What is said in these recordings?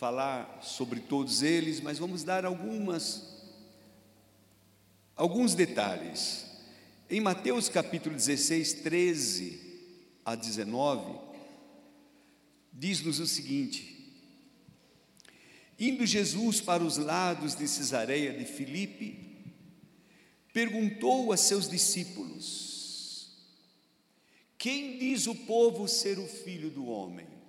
falar sobre todos eles, mas vamos dar algumas alguns detalhes. Em Mateus capítulo 16, 13 a 19, diz-nos o seguinte: Indo Jesus para os lados de Cesareia de Filipe, perguntou a seus discípulos: Quem diz o povo ser o filho do homem?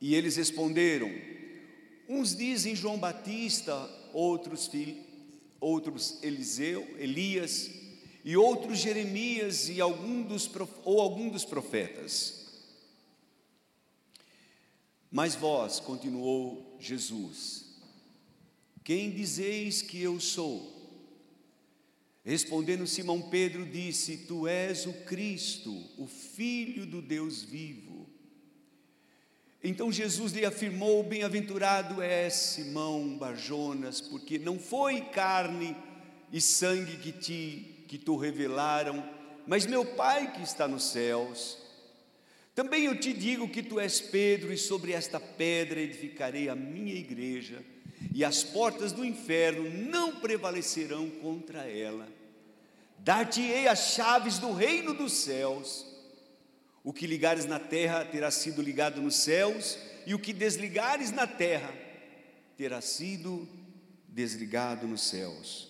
E eles responderam: Uns dizem João Batista, outros, outros Eliseu, Elias, e outros Jeremias e algum dos, ou algum dos profetas. Mas vós, continuou Jesus, quem dizeis que eu sou? Respondendo Simão Pedro, disse: Tu és o Cristo, o Filho do Deus vivo. Então Jesus lhe afirmou: Bem-aventurado és Simão Barjonas, porque não foi carne e sangue que te que tu revelaram, mas meu Pai que está nos céus. Também eu te digo que tu és Pedro, e sobre esta pedra edificarei a minha igreja, e as portas do inferno não prevalecerão contra ela. Dar-te-ei as chaves do reino dos céus. O que ligares na terra terá sido ligado nos céus, e o que desligares na terra terá sido desligado nos céus.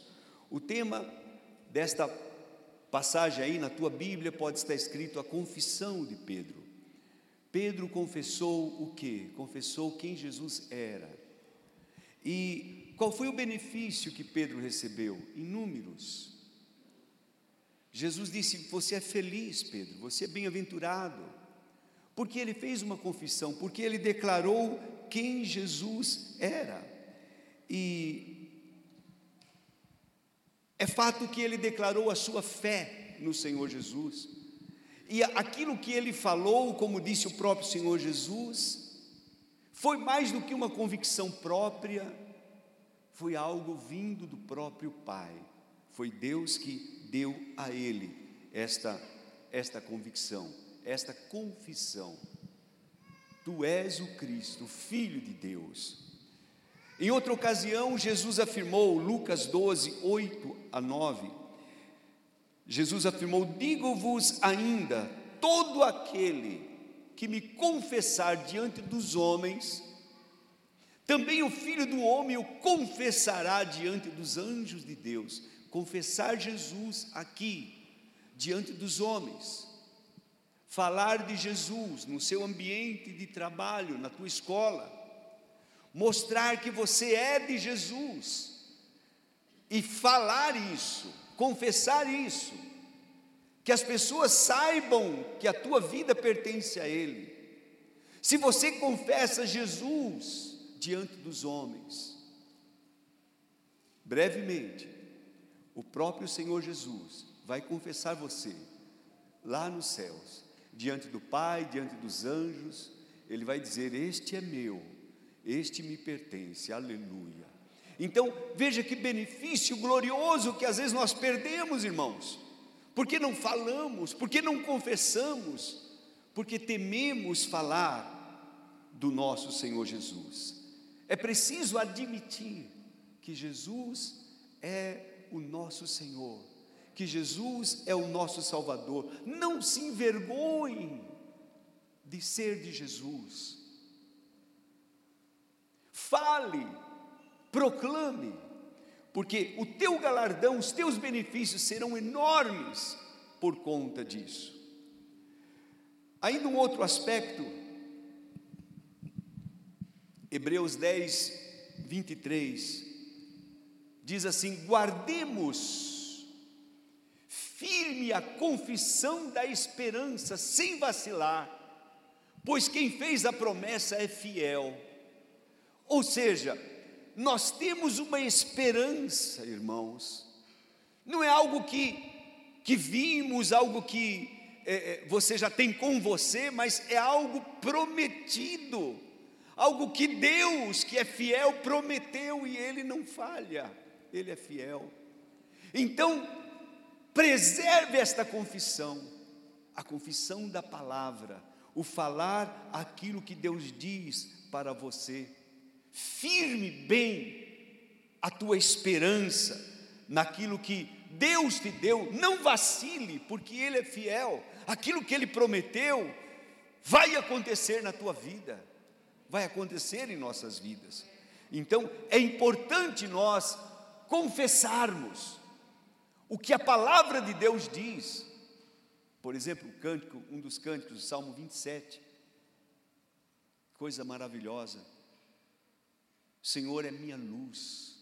O tema desta passagem aí na tua Bíblia pode estar escrito a confissão de Pedro. Pedro confessou o que? Confessou quem Jesus era. E qual foi o benefício que Pedro recebeu? Inúmeros. Jesus disse: Você é feliz, Pedro, você é bem-aventurado. Porque ele fez uma confissão, porque ele declarou quem Jesus era. E é fato que ele declarou a sua fé no Senhor Jesus. E aquilo que ele falou, como disse o próprio Senhor Jesus, foi mais do que uma convicção própria, foi algo vindo do próprio Pai. Foi Deus que deu a ele esta esta convicção, esta confissão. Tu és o Cristo, filho de Deus. Em outra ocasião, Jesus afirmou, Lucas 12, 8 a 9, Jesus afirmou: Digo-vos ainda, todo aquele que me confessar diante dos homens, também o filho do homem o confessará diante dos anjos de Deus. Confessar Jesus aqui, diante dos homens. Falar de Jesus no seu ambiente de trabalho, na tua escola. Mostrar que você é de Jesus. E falar isso confessar isso, que as pessoas saibam que a tua vida pertence a Ele. Se você confessa Jesus diante dos homens, brevemente, o próprio Senhor Jesus vai confessar você lá nos céus, diante do Pai, diante dos anjos, Ele vai dizer: Este é meu, este me pertence, aleluia. Então, veja que benefício glorioso que às vezes nós perdemos, irmãos, porque não falamos, porque não confessamos, porque tememos falar do nosso Senhor Jesus. É preciso admitir que Jesus é o nosso Senhor, que Jesus é o nosso Salvador. Não se envergonhe de ser de Jesus. Fale proclame, porque o teu galardão, os teus benefícios serão enormes por conta disso. Ainda um outro aspecto, Hebreus 10, 23, diz assim: guardemos firme a confissão da esperança, sem vacilar, pois quem fez a promessa é fiel. Ou seja, nós temos uma esperança, irmãos, não é algo que, que vimos, algo que é, é, você já tem com você, mas é algo prometido, algo que Deus, que é fiel, prometeu e Ele não falha, Ele é fiel. Então, preserve esta confissão, a confissão da palavra, o falar aquilo que Deus diz para você. Firme bem a tua esperança naquilo que Deus te deu, não vacile, porque Ele é fiel. Aquilo que Ele prometeu vai acontecer na tua vida, vai acontecer em nossas vidas. Então é importante nós confessarmos o que a palavra de Deus diz. Por exemplo, o cântico, um dos cânticos do Salmo 27. Coisa maravilhosa. Senhor é minha luz,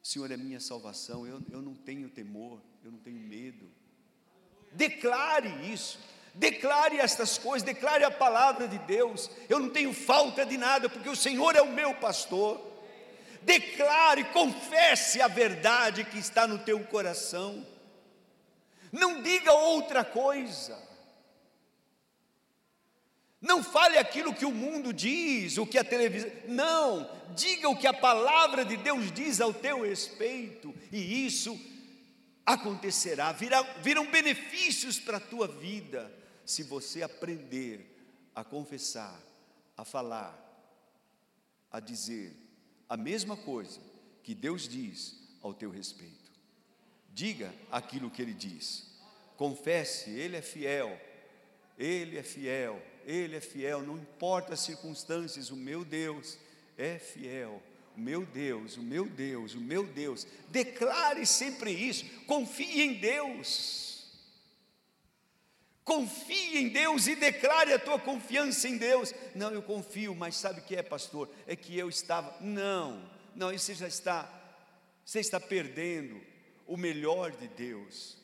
Senhor é minha salvação. Eu, eu não tenho temor, eu não tenho medo. Declare isso, declare estas coisas, declare a palavra de Deus. Eu não tenho falta de nada, porque o Senhor é o meu pastor. Declare, confesse a verdade que está no teu coração. Não diga outra coisa. Não fale aquilo que o mundo diz, o que a televisão. Não, diga o que a palavra de Deus diz ao teu respeito, e isso acontecerá. Virá, virão benefícios para a tua vida, se você aprender a confessar, a falar, a dizer a mesma coisa que Deus diz ao teu respeito. Diga aquilo que ele diz. Confesse, ele é fiel. Ele é fiel. Ele é fiel, não importa as circunstâncias, o meu Deus é fiel. O meu Deus, o meu Deus, o meu Deus. Declare sempre isso. Confie em Deus. Confie em Deus e declare a tua confiança em Deus. Não, eu confio, mas sabe o que é, pastor? É que eu estava. Não, não, você já está, você está perdendo o melhor de Deus.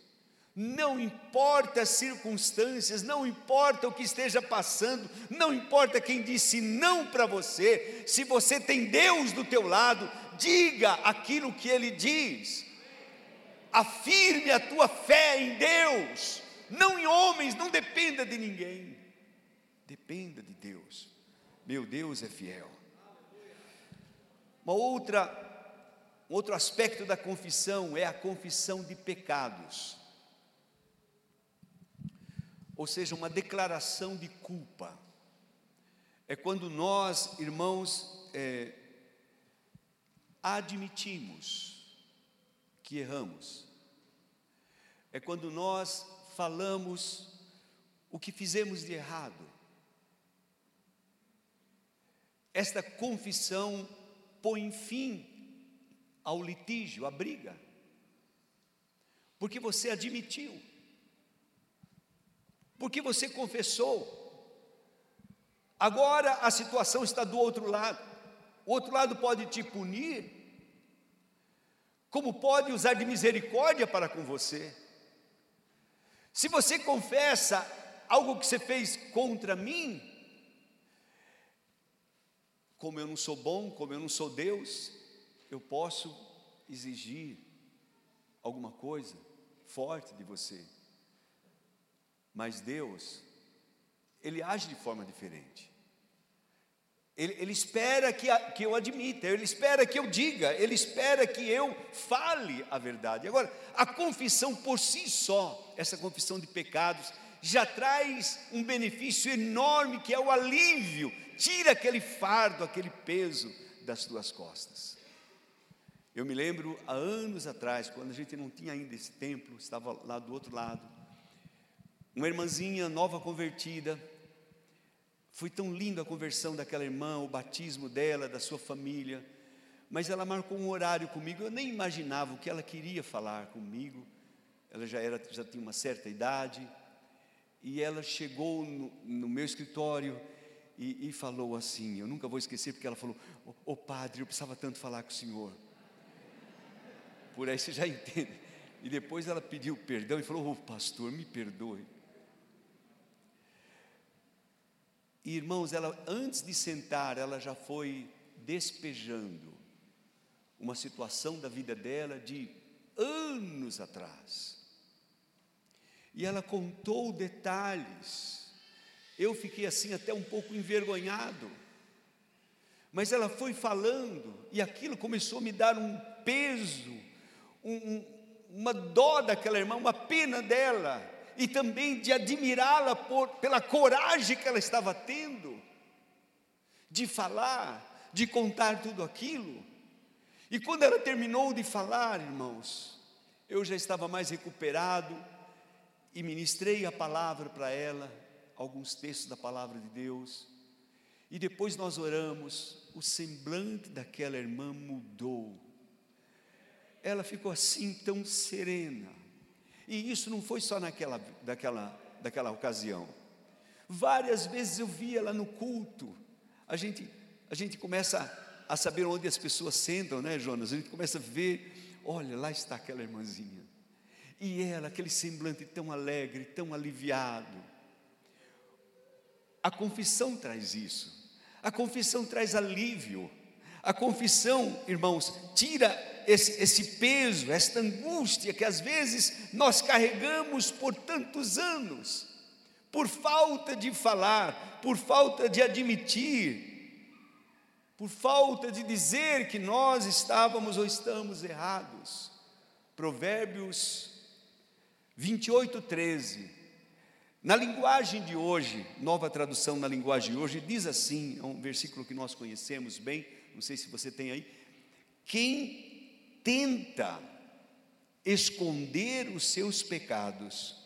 Não importa as circunstâncias, não importa o que esteja passando, não importa quem disse não para você, se você tem Deus do teu lado, diga aquilo que Ele diz, afirme a tua fé em Deus, não em homens, não dependa de ninguém, dependa de Deus, meu Deus é fiel. Uma outra Outro aspecto da confissão é a confissão de pecados, ou seja, uma declaração de culpa. É quando nós, irmãos, é, admitimos que erramos, é quando nós falamos o que fizemos de errado. Esta confissão põe fim ao litígio, à briga, porque você admitiu, porque você confessou. Agora a situação está do outro lado. O outro lado pode te punir, como pode usar de misericórdia para com você. Se você confessa algo que você fez contra mim, como eu não sou bom, como eu não sou Deus, eu posso exigir alguma coisa forte de você. Mas Deus, Ele age de forma diferente. Ele, ele espera que, a, que eu admita, Ele espera que eu diga, Ele espera que eu fale a verdade. Agora, a confissão por si só, essa confissão de pecados, já traz um benefício enorme que é o alívio, tira aquele fardo, aquele peso das tuas costas. Eu me lembro há anos atrás, quando a gente não tinha ainda esse templo, estava lá do outro lado, uma irmãzinha nova convertida, foi tão linda a conversão daquela irmã, o batismo dela, da sua família, mas ela marcou um horário comigo, eu nem imaginava o que ela queria falar comigo, ela já, era, já tinha uma certa idade, e ela chegou no, no meu escritório e, e, falou assim, eu nunca vou esquecer, porque ela falou, ô oh, padre, eu precisava tanto falar com o senhor, por aí você já entende. E depois ela pediu perdão e falou: oh, pastor, me perdoe. Irmãos, ela antes de sentar, ela já foi despejando uma situação da vida dela de anos atrás. E ela contou detalhes. Eu fiquei assim até um pouco envergonhado. Mas ela foi falando e aquilo começou a me dar um peso um, uma dó daquela irmã, uma pena dela. E também de admirá-la pela coragem que ela estava tendo de falar, de contar tudo aquilo. E quando ela terminou de falar, irmãos, eu já estava mais recuperado e ministrei a palavra para ela, alguns textos da palavra de Deus. E depois nós oramos, o semblante daquela irmã mudou. Ela ficou assim tão serena. E isso não foi só naquela, daquela, daquela ocasião. Várias vezes eu via ela no culto. A gente, a gente começa a saber onde as pessoas sentam, né, Jonas? A gente começa a ver, olha, lá está aquela irmãzinha. E ela, aquele semblante tão alegre, tão aliviado. A confissão traz isso. A confissão traz alívio. A confissão, irmãos, tira esse, esse peso, esta angústia que às vezes nós carregamos por tantos anos, por falta de falar, por falta de admitir, por falta de dizer que nós estávamos ou estamos errados. Provérbios 28, 13. Na linguagem de hoje, nova tradução na linguagem de hoje, diz assim: é um versículo que nós conhecemos bem, não sei se você tem aí. Quem tenta esconder os seus pecados,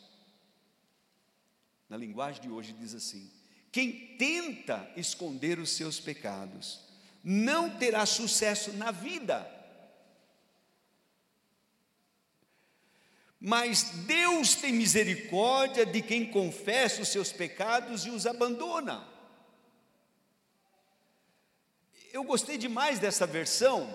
na linguagem de hoje diz assim: quem tenta esconder os seus pecados, não terá sucesso na vida. Mas Deus tem misericórdia de quem confessa os seus pecados e os abandona. Eu gostei demais dessa versão,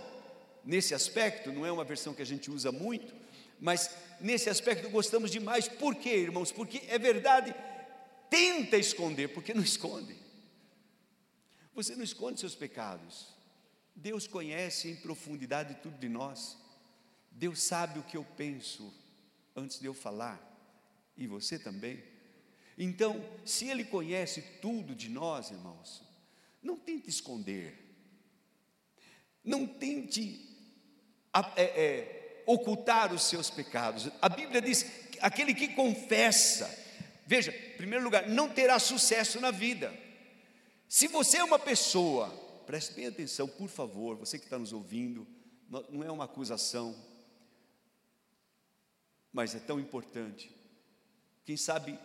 nesse aspecto, não é uma versão que a gente usa muito, mas nesse aspecto gostamos demais. Por quê, irmãos? Porque é verdade, tenta esconder, porque não esconde. Você não esconde seus pecados. Deus conhece em profundidade tudo de nós. Deus sabe o que eu penso, antes de eu falar, e você também. Então, se Ele conhece tudo de nós, irmãos, não tente esconder, não tente é, é, ocultar os seus pecados. A Bíblia diz: aquele que confessa, veja, em primeiro lugar, não terá sucesso na vida. Se você é uma pessoa, preste bem atenção, por favor, você que está nos ouvindo, não é uma acusação, mas é tão importante. Quem sabe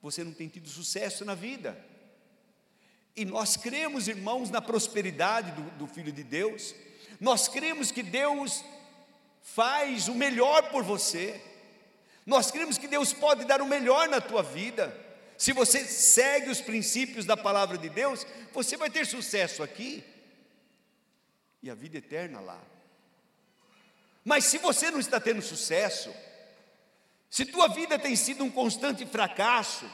você não tem tido sucesso na vida. E nós cremos, irmãos, na prosperidade do, do Filho de Deus, nós cremos que Deus faz o melhor por você, nós cremos que Deus pode dar o melhor na tua vida. Se você segue os princípios da palavra de Deus, você vai ter sucesso aqui e a vida eterna lá. Mas se você não está tendo sucesso, se tua vida tem sido um constante fracasso,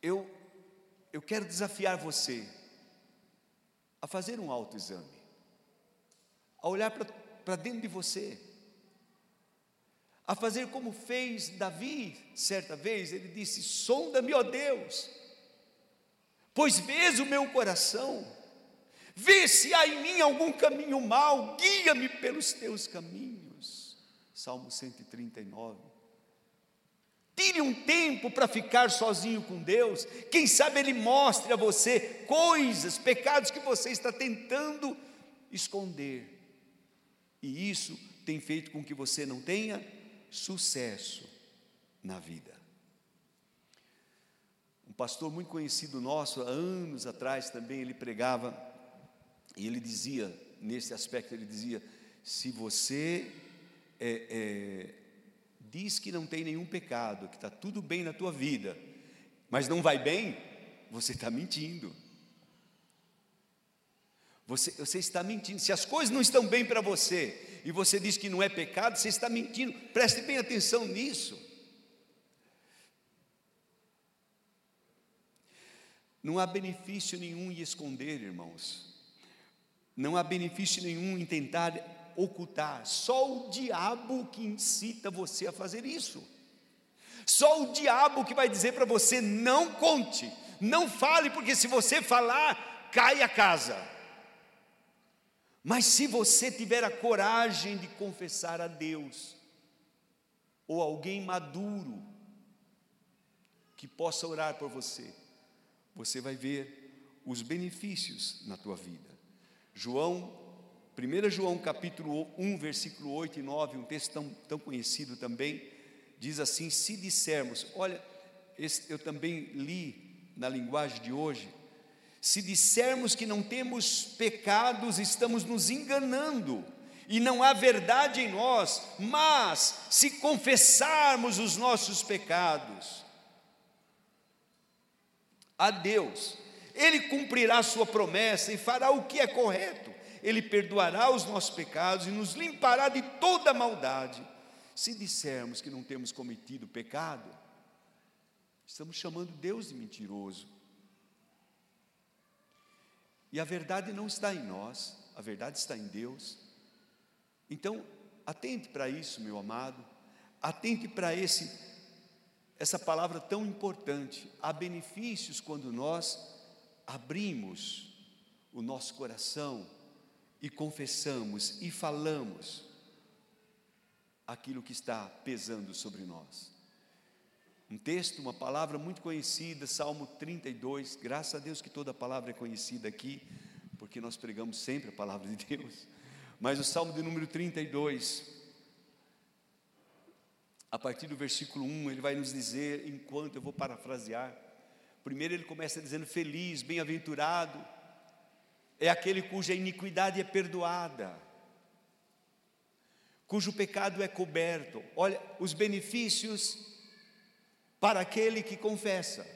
eu, eu quero desafiar você a fazer um autoexame, a olhar para dentro de você, a fazer como fez Davi certa vez, ele disse: Sonda-me, ó Deus, pois vês o meu coração, vê se há em mim algum caminho mau, guia-me pelos teus caminhos. Salmo 139. Tire um tempo para ficar sozinho com Deus. Quem sabe Ele mostre a você coisas, pecados que você está tentando esconder. E isso tem feito com que você não tenha sucesso na vida. Um pastor muito conhecido nosso, há anos atrás também, ele pregava e ele dizia, nesse aspecto, ele dizia: se você é, é, diz que não tem nenhum pecado, que está tudo bem na tua vida, mas não vai bem, você está mentindo. Você, você está mentindo. Se as coisas não estão bem para você e você diz que não é pecado, você está mentindo. Preste bem atenção nisso. Não há benefício nenhum em esconder, irmãos. Não há benefício nenhum em tentar ocultar. Só o diabo que incita você a fazer isso. Só o diabo que vai dizer para você: não conte, não fale, porque se você falar, cai a casa. Mas se você tiver a coragem de confessar a Deus, ou alguém maduro que possa orar por você, você vai ver os benefícios na tua vida. João, 1 João capítulo 1, versículo 8 e 9, um texto tão, tão conhecido também, diz assim: se dissermos, olha, esse, eu também li na linguagem de hoje, se dissermos que não temos pecados, estamos nos enganando e não há verdade em nós, mas se confessarmos os nossos pecados a Deus, Ele cumprirá sua promessa e fará o que é correto, Ele perdoará os nossos pecados e nos limpará de toda maldade. Se dissermos que não temos cometido pecado, estamos chamando Deus de mentiroso. E a verdade não está em nós, a verdade está em Deus. Então, atente para isso, meu amado, atente para esse essa palavra tão importante. Há benefícios quando nós abrimos o nosso coração e confessamos e falamos aquilo que está pesando sobre nós. Um texto, uma palavra muito conhecida, Salmo 32. Graças a Deus que toda palavra é conhecida aqui, porque nós pregamos sempre a palavra de Deus. Mas o Salmo de número 32, a partir do versículo 1, ele vai nos dizer, enquanto eu vou parafrasear. Primeiro ele começa dizendo: Feliz, bem-aventurado, é aquele cuja iniquidade é perdoada, cujo pecado é coberto. Olha, os benefícios para aquele que confessa.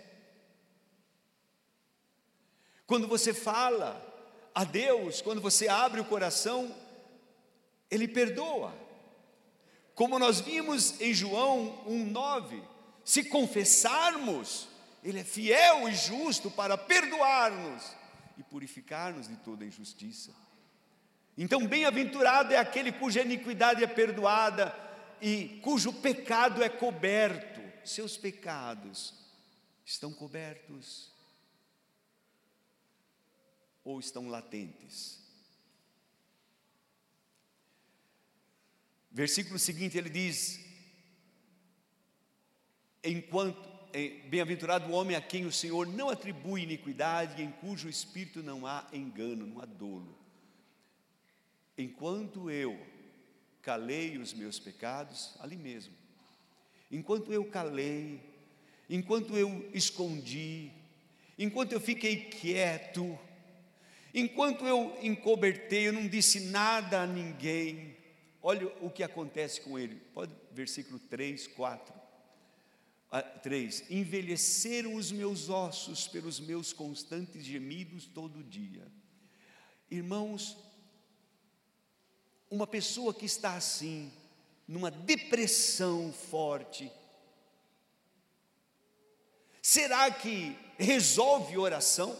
Quando você fala a Deus, quando você abre o coração, ele perdoa. Como nós vimos em João 1,9, se confessarmos, Ele é fiel e justo para perdoar-nos e purificar-nos de toda injustiça. Então, bem-aventurado é aquele cuja iniquidade é perdoada e cujo pecado é coberto. Seus pecados estão cobertos ou estão latentes? Versículo seguinte ele diz: Enquanto bem-aventurado o homem a quem o Senhor não atribui iniquidade, em cujo espírito não há engano, não há dolo. Enquanto eu calei os meus pecados, ali mesmo, enquanto eu calei, enquanto eu escondi, enquanto eu fiquei quieto, enquanto eu encobertei, eu não disse nada a ninguém, Olha o que acontece com ele. Pode, versículo 3, 4. 3: Envelheceram os meus ossos pelos meus constantes gemidos todo dia. Irmãos, uma pessoa que está assim, numa depressão forte, será que resolve oração?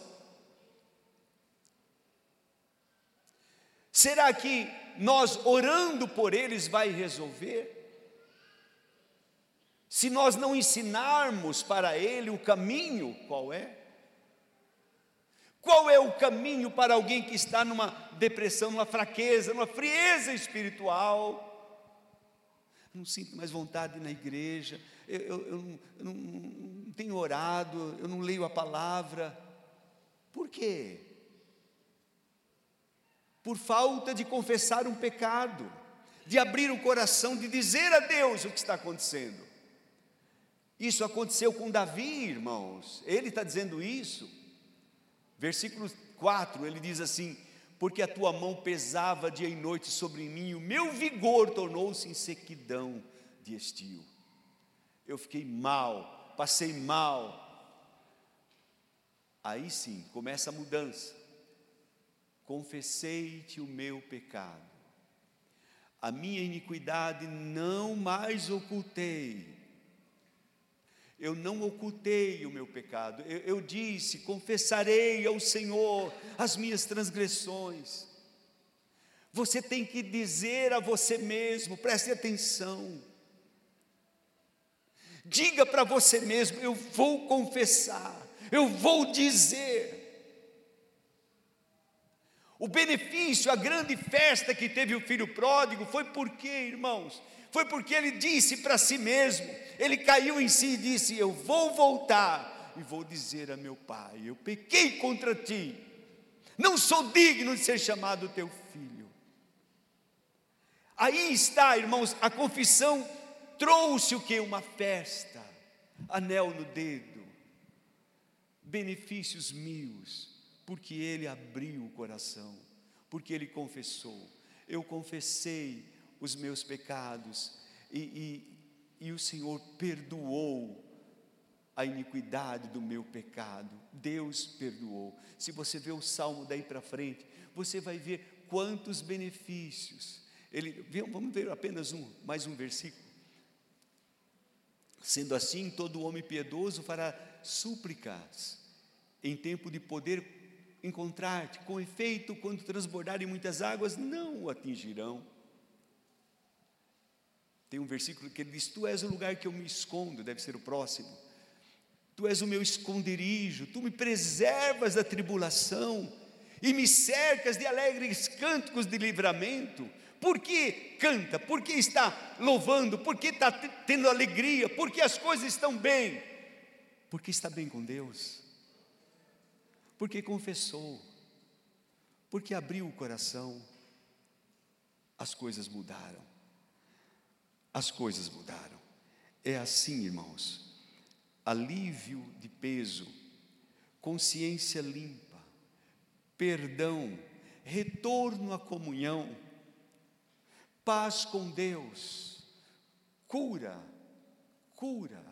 Será que nós orando por eles vai resolver? Se nós não ensinarmos para ele o caminho, qual é? Qual é o caminho para alguém que está numa depressão, numa fraqueza, numa frieza espiritual? não sinto mais vontade na igreja, eu, eu, eu, não, eu não, não tenho orado, eu não leio a palavra. Por quê? por falta de confessar um pecado, de abrir o coração, de dizer a Deus o que está acontecendo. Isso aconteceu com Davi, irmãos, ele está dizendo isso. Versículo 4, ele diz assim: Porque a tua mão pesava dia e noite sobre mim, o meu vigor tornou-se em sequidão de estio. Eu fiquei mal, passei mal. Aí sim começa a mudança confessei-te o meu pecado. A minha iniquidade não mais ocultei. Eu não ocultei o meu pecado. Eu, eu disse: confessarei ao Senhor as minhas transgressões. Você tem que dizer a você mesmo, preste atenção. Diga para você mesmo: eu vou confessar, eu vou dizer. O benefício, a grande festa que teve o filho pródigo foi porque, irmãos, foi porque ele disse para si mesmo, ele caiu em si e disse: Eu vou voltar e vou dizer a meu pai: Eu pequei contra ti, não sou digno de ser chamado teu filho. Aí está, irmãos, a confissão trouxe o que? Uma festa, anel no dedo, benefícios mil, porque ele abriu o coração, porque ele confessou. Eu confessei os meus pecados e, e, e o Senhor perdoou a iniquidade do meu pecado. Deus perdoou. Se você vê o salmo daí para frente, você vai ver quantos benefícios. Ele, vamos ver apenas um, mais um versículo. Sendo assim, todo homem piedoso fará súplicas em tempo de poder encontrar-te. Com efeito, quando transbordarem muitas águas, não o atingirão. Tem um versículo que ele diz: Tu és o lugar que eu me escondo, deve ser o próximo. Tu és o meu esconderijo, tu me preservas da tribulação e me cercas de alegres cânticos de livramento. Por que canta? Por que está louvando? Por que está tendo alegria? Por que as coisas estão bem? Porque está bem com Deus. Porque confessou. Porque abriu o coração. As coisas mudaram as coisas mudaram. É assim, irmãos. Alívio de peso, consciência limpa, perdão, retorno à comunhão, paz com Deus, cura, cura,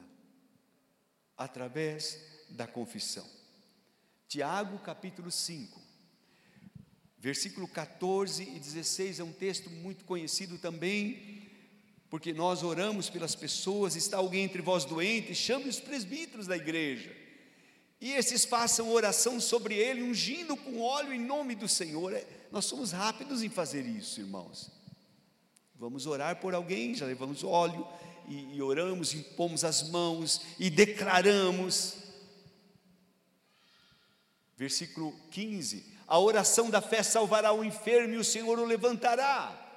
através da confissão. Tiago capítulo 5, versículo 14 e 16 é um texto muito conhecido também porque nós oramos pelas pessoas, está alguém entre vós doente, chame os presbíteros da igreja, e esses façam oração sobre ele, ungindo com óleo em nome do Senhor. É, nós somos rápidos em fazer isso, irmãos. Vamos orar por alguém, já levamos óleo, e, e oramos, as mãos e declaramos. Versículo 15: A oração da fé salvará o enfermo e o Senhor o levantará.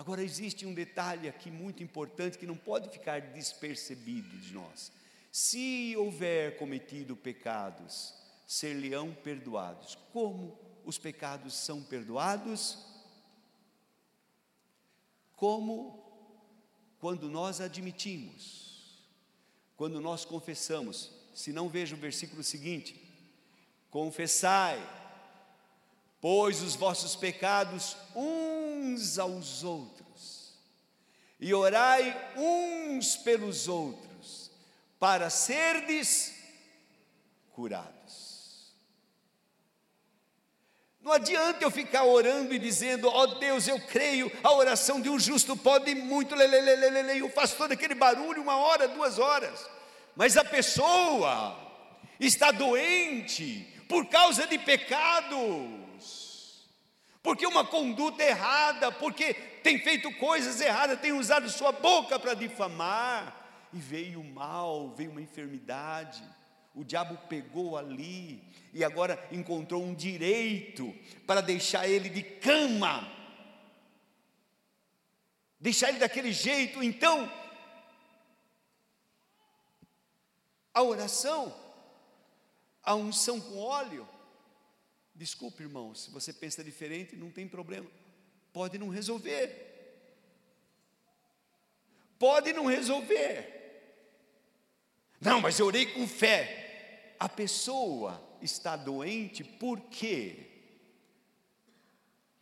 Agora, existe um detalhe aqui muito importante que não pode ficar despercebido de nós. Se houver cometido pecados, ser-lhe-ão perdoados. Como os pecados são perdoados? Como quando nós admitimos, quando nós confessamos. Se não veja o versículo seguinte: confessai pois os vossos pecados uns aos outros, e orai uns pelos outros, para serdes curados. Não adianta eu ficar orando e dizendo, ó oh Deus, eu creio, a oração de um justo pode muito, lelelelele, eu faço todo aquele barulho, uma hora, duas horas, mas a pessoa está doente por causa de pecado, porque uma conduta errada, porque tem feito coisas erradas, tem usado sua boca para difamar, e veio o mal, veio uma enfermidade, o diabo pegou ali e agora encontrou um direito para deixar ele de cama, deixar ele daquele jeito, então, a oração, a unção com óleo, Desculpe, irmão, se você pensa diferente, não tem problema. Pode não resolver. Pode não resolver. Não, mas eu orei com fé. A pessoa está doente por quê?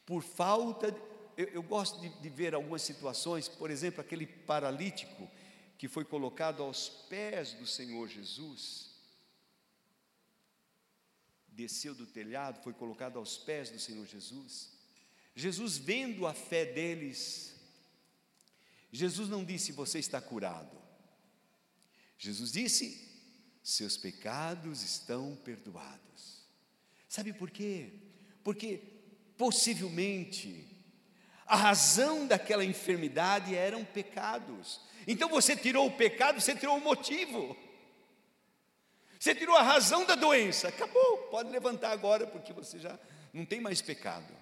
Por falta de, eu, eu, gosto de, de ver algumas situações, por exemplo, aquele paralítico que foi colocado aos pés do Senhor Jesus desceu do telhado, foi colocado aos pés do Senhor Jesus. Jesus, vendo a fé deles, Jesus não disse: Você está curado. Jesus disse: Seus pecados estão perdoados. Sabe por quê? Porque possivelmente a razão daquela enfermidade eram pecados. Então você tirou o pecado, você tirou o motivo. Você tirou a razão da doença, acabou. pode levantar agora, porque você já não tem mais pecado.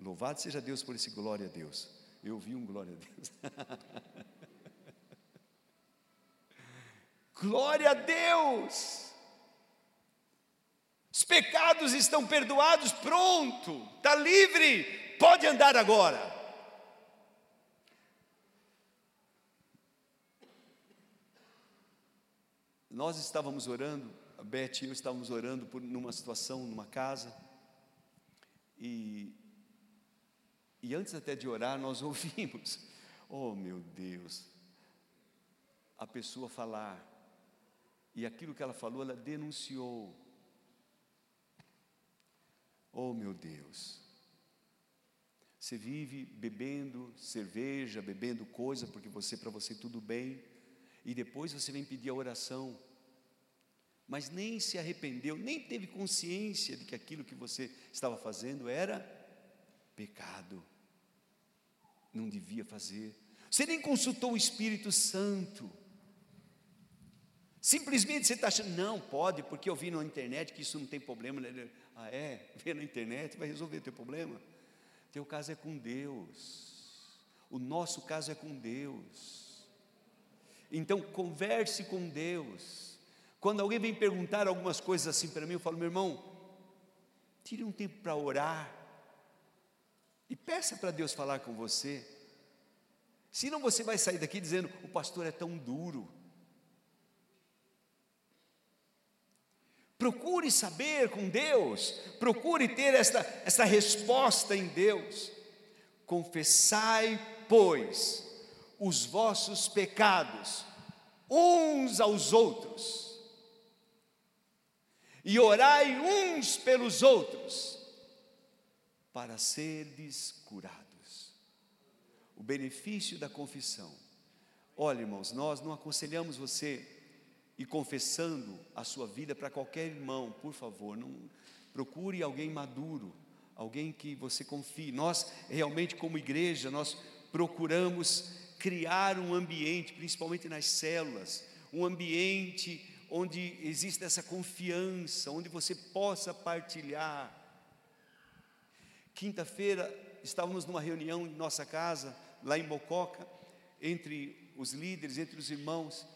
Louvado seja Deus por esse glória a Deus. Eu vi um glória a Deus. glória a Deus! Os pecados estão perdoados, pronto, está livre, pode andar agora. Nós estávamos orando, a Beth e eu estávamos orando por numa situação, numa casa, e, e antes até de orar, nós ouvimos, oh meu Deus, a pessoa falar, e aquilo que ela falou, ela denunciou, Oh meu Deus, você vive bebendo cerveja, bebendo coisa, porque você para você tudo bem, e depois você vem pedir a oração, mas nem se arrependeu, nem teve consciência de que aquilo que você estava fazendo era pecado, não devia fazer. Você nem consultou o Espírito Santo. Simplesmente você está achando, não, pode, porque eu vi na internet que isso não tem problema. Ah, é? Vê na internet, vai resolver o teu problema. Teu caso é com Deus. O nosso caso é com Deus. Então, converse com Deus. Quando alguém vem perguntar algumas coisas assim para mim, eu falo, meu irmão, tire um tempo para orar. E peça para Deus falar com você. Senão você vai sair daqui dizendo: o pastor é tão duro. Procure saber com Deus, procure ter esta, esta resposta em Deus. Confessai, pois, os vossos pecados uns aos outros, e orai uns pelos outros, para serdes curados. O benefício da confissão. Olha, irmãos, nós não aconselhamos você e confessando a sua vida para qualquer irmão, por favor, não procure alguém maduro, alguém que você confie. Nós realmente como igreja, nós procuramos criar um ambiente, principalmente nas células, um ambiente onde existe essa confiança, onde você possa partilhar. Quinta-feira estávamos numa reunião em nossa casa, lá em Mococa, entre os líderes, entre os irmãos,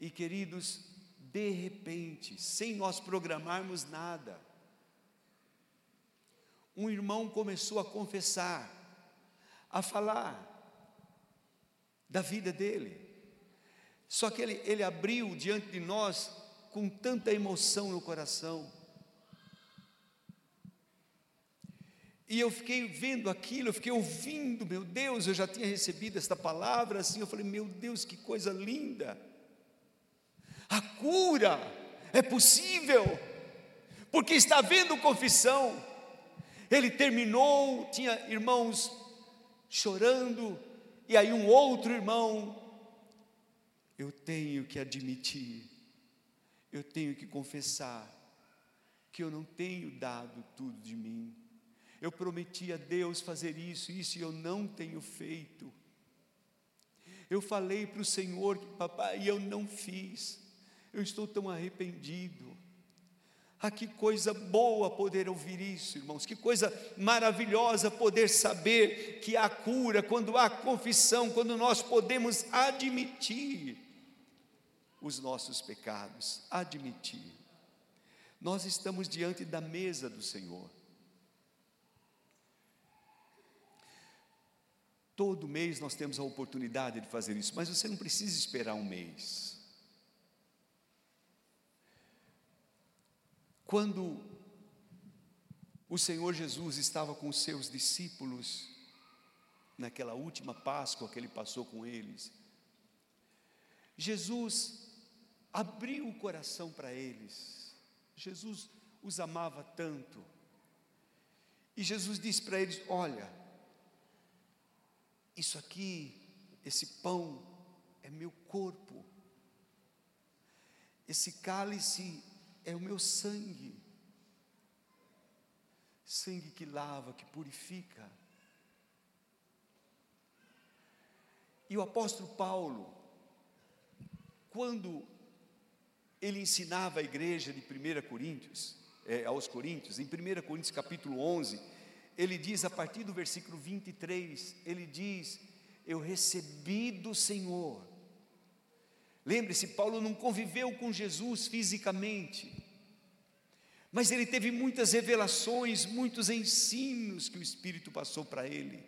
e queridos, de repente, sem nós programarmos nada, um irmão começou a confessar, a falar da vida dele. Só que ele, ele abriu diante de nós com tanta emoção no coração. E eu fiquei vendo aquilo, eu fiquei ouvindo, meu Deus, eu já tinha recebido esta palavra assim, eu falei, meu Deus, que coisa linda. A cura é possível, porque está havendo confissão. Ele terminou, tinha irmãos chorando, e aí um outro irmão, eu tenho que admitir, eu tenho que confessar, que eu não tenho dado tudo de mim. Eu prometi a Deus fazer isso, isso e eu não tenho feito. Eu falei para o Senhor, papai, e eu não fiz eu estou tão arrependido. Ah, que coisa boa poder ouvir isso, irmãos, que coisa maravilhosa poder saber que há cura quando há confissão, quando nós podemos admitir os nossos pecados, admitir. Nós estamos diante da mesa do Senhor. Todo mês nós temos a oportunidade de fazer isso, mas você não precisa esperar um mês. Quando o Senhor Jesus estava com os seus discípulos, naquela última Páscoa que ele passou com eles, Jesus abriu o coração para eles, Jesus os amava tanto, e Jesus disse para eles: Olha, isso aqui, esse pão é meu corpo, esse cálice é o meu sangue. Sangue que lava, que purifica. E o apóstolo Paulo, quando ele ensinava a igreja de 1 Coríntios, é, aos Coríntios, em 1 Coríntios capítulo 11, ele diz a partir do versículo 23, ele diz: Eu recebi do Senhor. Lembre-se, Paulo não conviveu com Jesus fisicamente, mas ele teve muitas revelações, muitos ensinos que o Espírito passou para ele.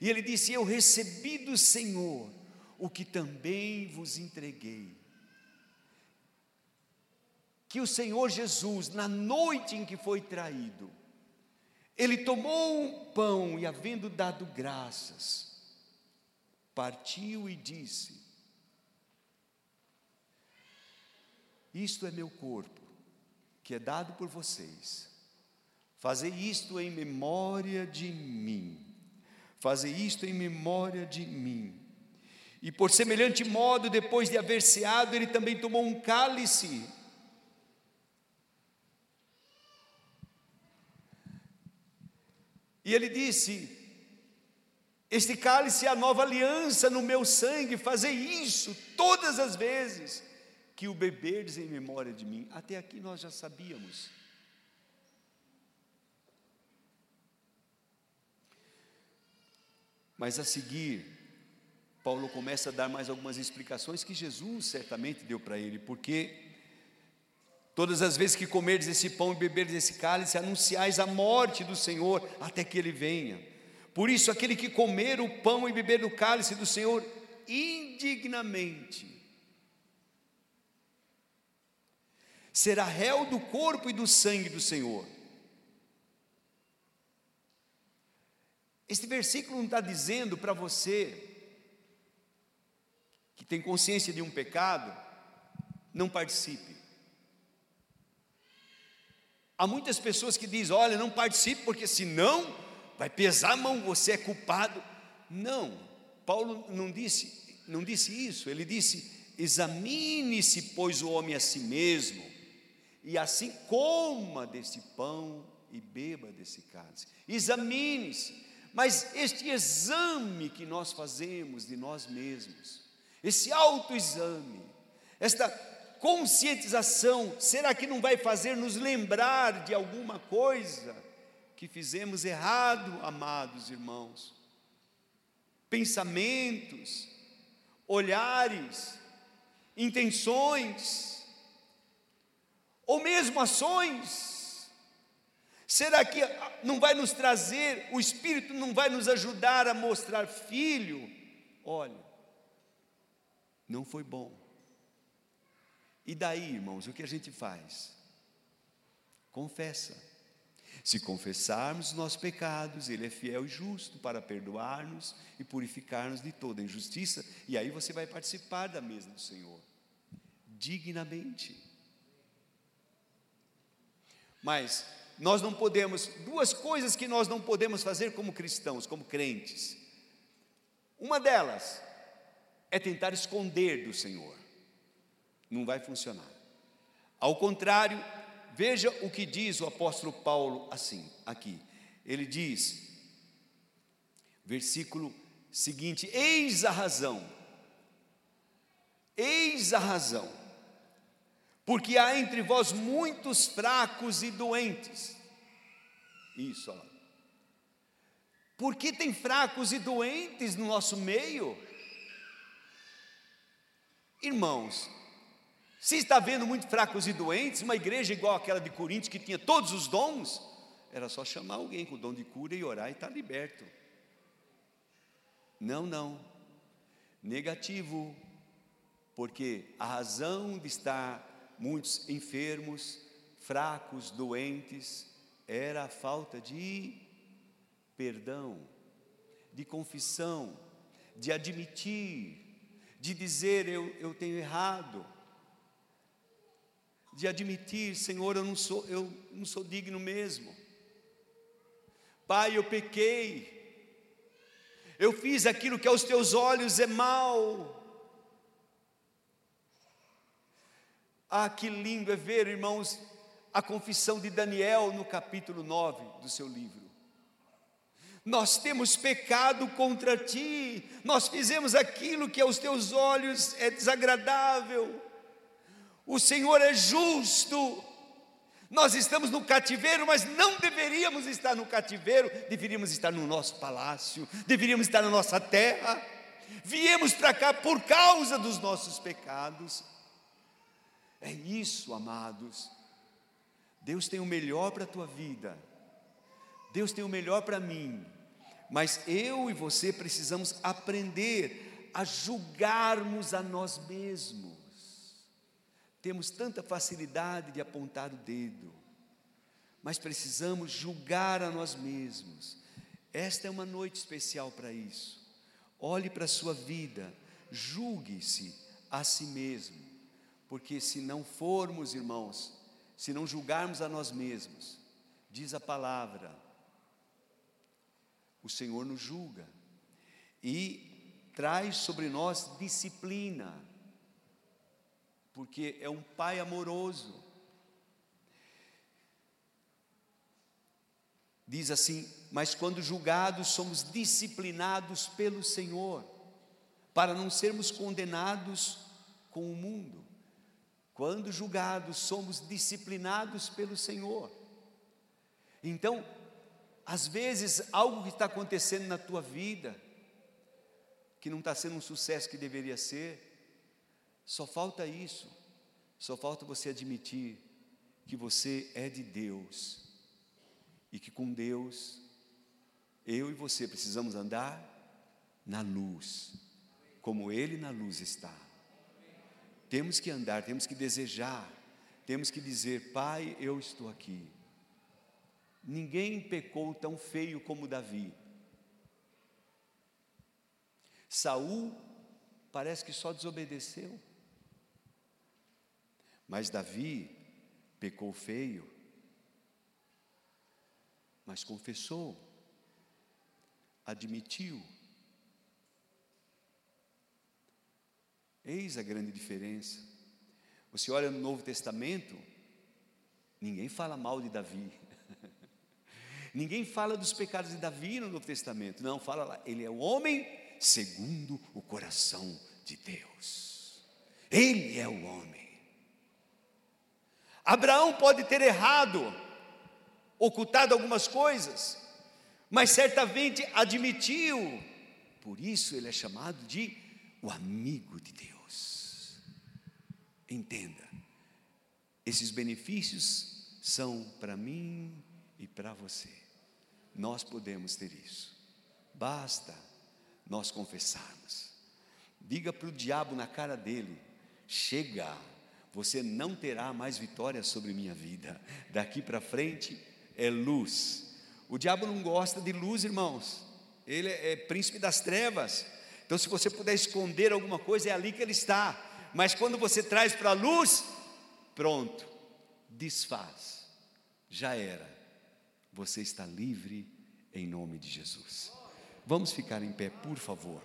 E ele disse: Eu recebi do Senhor o que também vos entreguei. Que o Senhor Jesus, na noite em que foi traído, ele tomou um pão e, havendo dado graças, partiu e disse: Isto é meu corpo, que é dado por vocês. Fazei isto em memória de mim. Fazei isto em memória de mim. E por semelhante modo, depois de haver ceado, ele também tomou um cálice E ele disse: Este cálice é a nova aliança no meu sangue, fazei isso todas as vezes que o beberdes em memória de mim. Até aqui nós já sabíamos. Mas a seguir, Paulo começa a dar mais algumas explicações que Jesus certamente deu para ele, porque Todas as vezes que comerdes esse pão e beberdes esse cálice, anunciais a morte do Senhor até que ele venha. Por isso, aquele que comer o pão e beber do cálice do Senhor indignamente, será réu do corpo e do sangue do Senhor. Este versículo não está dizendo para você que tem consciência de um pecado, não participe. Há muitas pessoas que dizem: olha, não participe, porque senão vai pesar a mão, você é culpado. Não, Paulo não disse, não disse isso, ele disse: examine-se, pois, o homem a si mesmo, e assim coma desse pão e beba desse cálice. Examine-se, mas este exame que nós fazemos de nós mesmos, esse autoexame, esta conscientização, será que não vai fazer nos lembrar de alguma coisa que fizemos errado, amados irmãos? Pensamentos, olhares, intenções, ou mesmo ações. Será que não vai nos trazer, o Espírito não vai nos ajudar a mostrar, filho, olha, não foi bom e daí, irmãos, o que a gente faz? Confessa. Se confessarmos os nossos pecados, Ele é fiel e justo para perdoar-nos e purificar-nos de toda injustiça, e aí você vai participar da mesa do Senhor, dignamente. Mas nós não podemos, duas coisas que nós não podemos fazer como cristãos, como crentes. Uma delas é tentar esconder do Senhor não vai funcionar. Ao contrário, veja o que diz o apóstolo Paulo assim, aqui. Ele diz, versículo seguinte: Eis a razão, eis a razão, porque há entre vós muitos fracos e doentes. Isso, ó. Por que tem fracos e doentes no nosso meio? Irmãos, se está vendo muito fracos e doentes, uma igreja igual aquela de Coríntios, que tinha todos os dons, era só chamar alguém com o dom de cura e orar e estar tá liberto. Não, não. Negativo. Porque a razão de estar muitos enfermos, fracos, doentes, era a falta de perdão, de confissão, de admitir, de dizer eu, eu tenho errado de admitir, Senhor, eu não sou, eu não sou digno mesmo. Pai, eu pequei. Eu fiz aquilo que aos teus olhos é mal. Ah, que lindo é ver, irmãos, a confissão de Daniel no capítulo 9 do seu livro. Nós temos pecado contra ti, nós fizemos aquilo que aos teus olhos é desagradável O Senhor é justo. Nós estamos no cativeiro, mas não deveríamos estar no cativeiro, deveríamos estar no nosso palácio, deveríamos estar na nossa terra. Viemos para cá por causa dos nossos pecados. É isso, amados. Deus tem o melhor para a tua vida. Deus tem o melhor para mim. Mas eu e você precisamos aprender a julgarmos a nós mesmos. Temos tanta facilidade de apontar o dedo, mas precisamos julgar a nós mesmos. Esta é uma noite especial para isso. Olhe para a sua vida, julgue-se a si mesmo, porque se não formos, irmãos, se não julgarmos a nós mesmos, diz a palavra, o Senhor nos julga e traz sobre nós disciplina, porque é um Pai amoroso. Diz assim: Mas quando julgados, somos disciplinados pelo Senhor, para não sermos condenados com o mundo. Quando julgados, somos disciplinados pelo Senhor. Então, às vezes, algo que está acontecendo na tua vida, que não está sendo um sucesso que deveria ser, só falta isso, só falta você admitir que você é de Deus e que com Deus, eu e você precisamos andar na luz, como Ele na luz está. Temos que andar, temos que desejar, temos que dizer: Pai, eu estou aqui. Ninguém pecou tão feio como Davi. Saul parece que só desobedeceu. Mas Davi pecou feio, mas confessou, admitiu. Eis a grande diferença. Você olha no Novo Testamento, ninguém fala mal de Davi. Ninguém fala dos pecados de Davi no Novo Testamento. Não, fala lá, ele é o homem segundo o coração de Deus. Ele é o homem. Abraão pode ter errado, ocultado algumas coisas, mas certamente admitiu. Por isso ele é chamado de o amigo de Deus. Entenda, esses benefícios são para mim e para você nós podemos ter isso. Basta nós confessarmos. Diga para o diabo na cara dele: chega, você não terá mais vitória sobre minha vida. Daqui para frente é luz. O diabo não gosta de luz, irmãos. Ele é, é príncipe das trevas. Então, se você puder esconder alguma coisa, é ali que ele está. Mas quando você traz para a luz, pronto, desfaz. Já era você está livre em nome de Jesus. Vamos ficar em pé, por favor.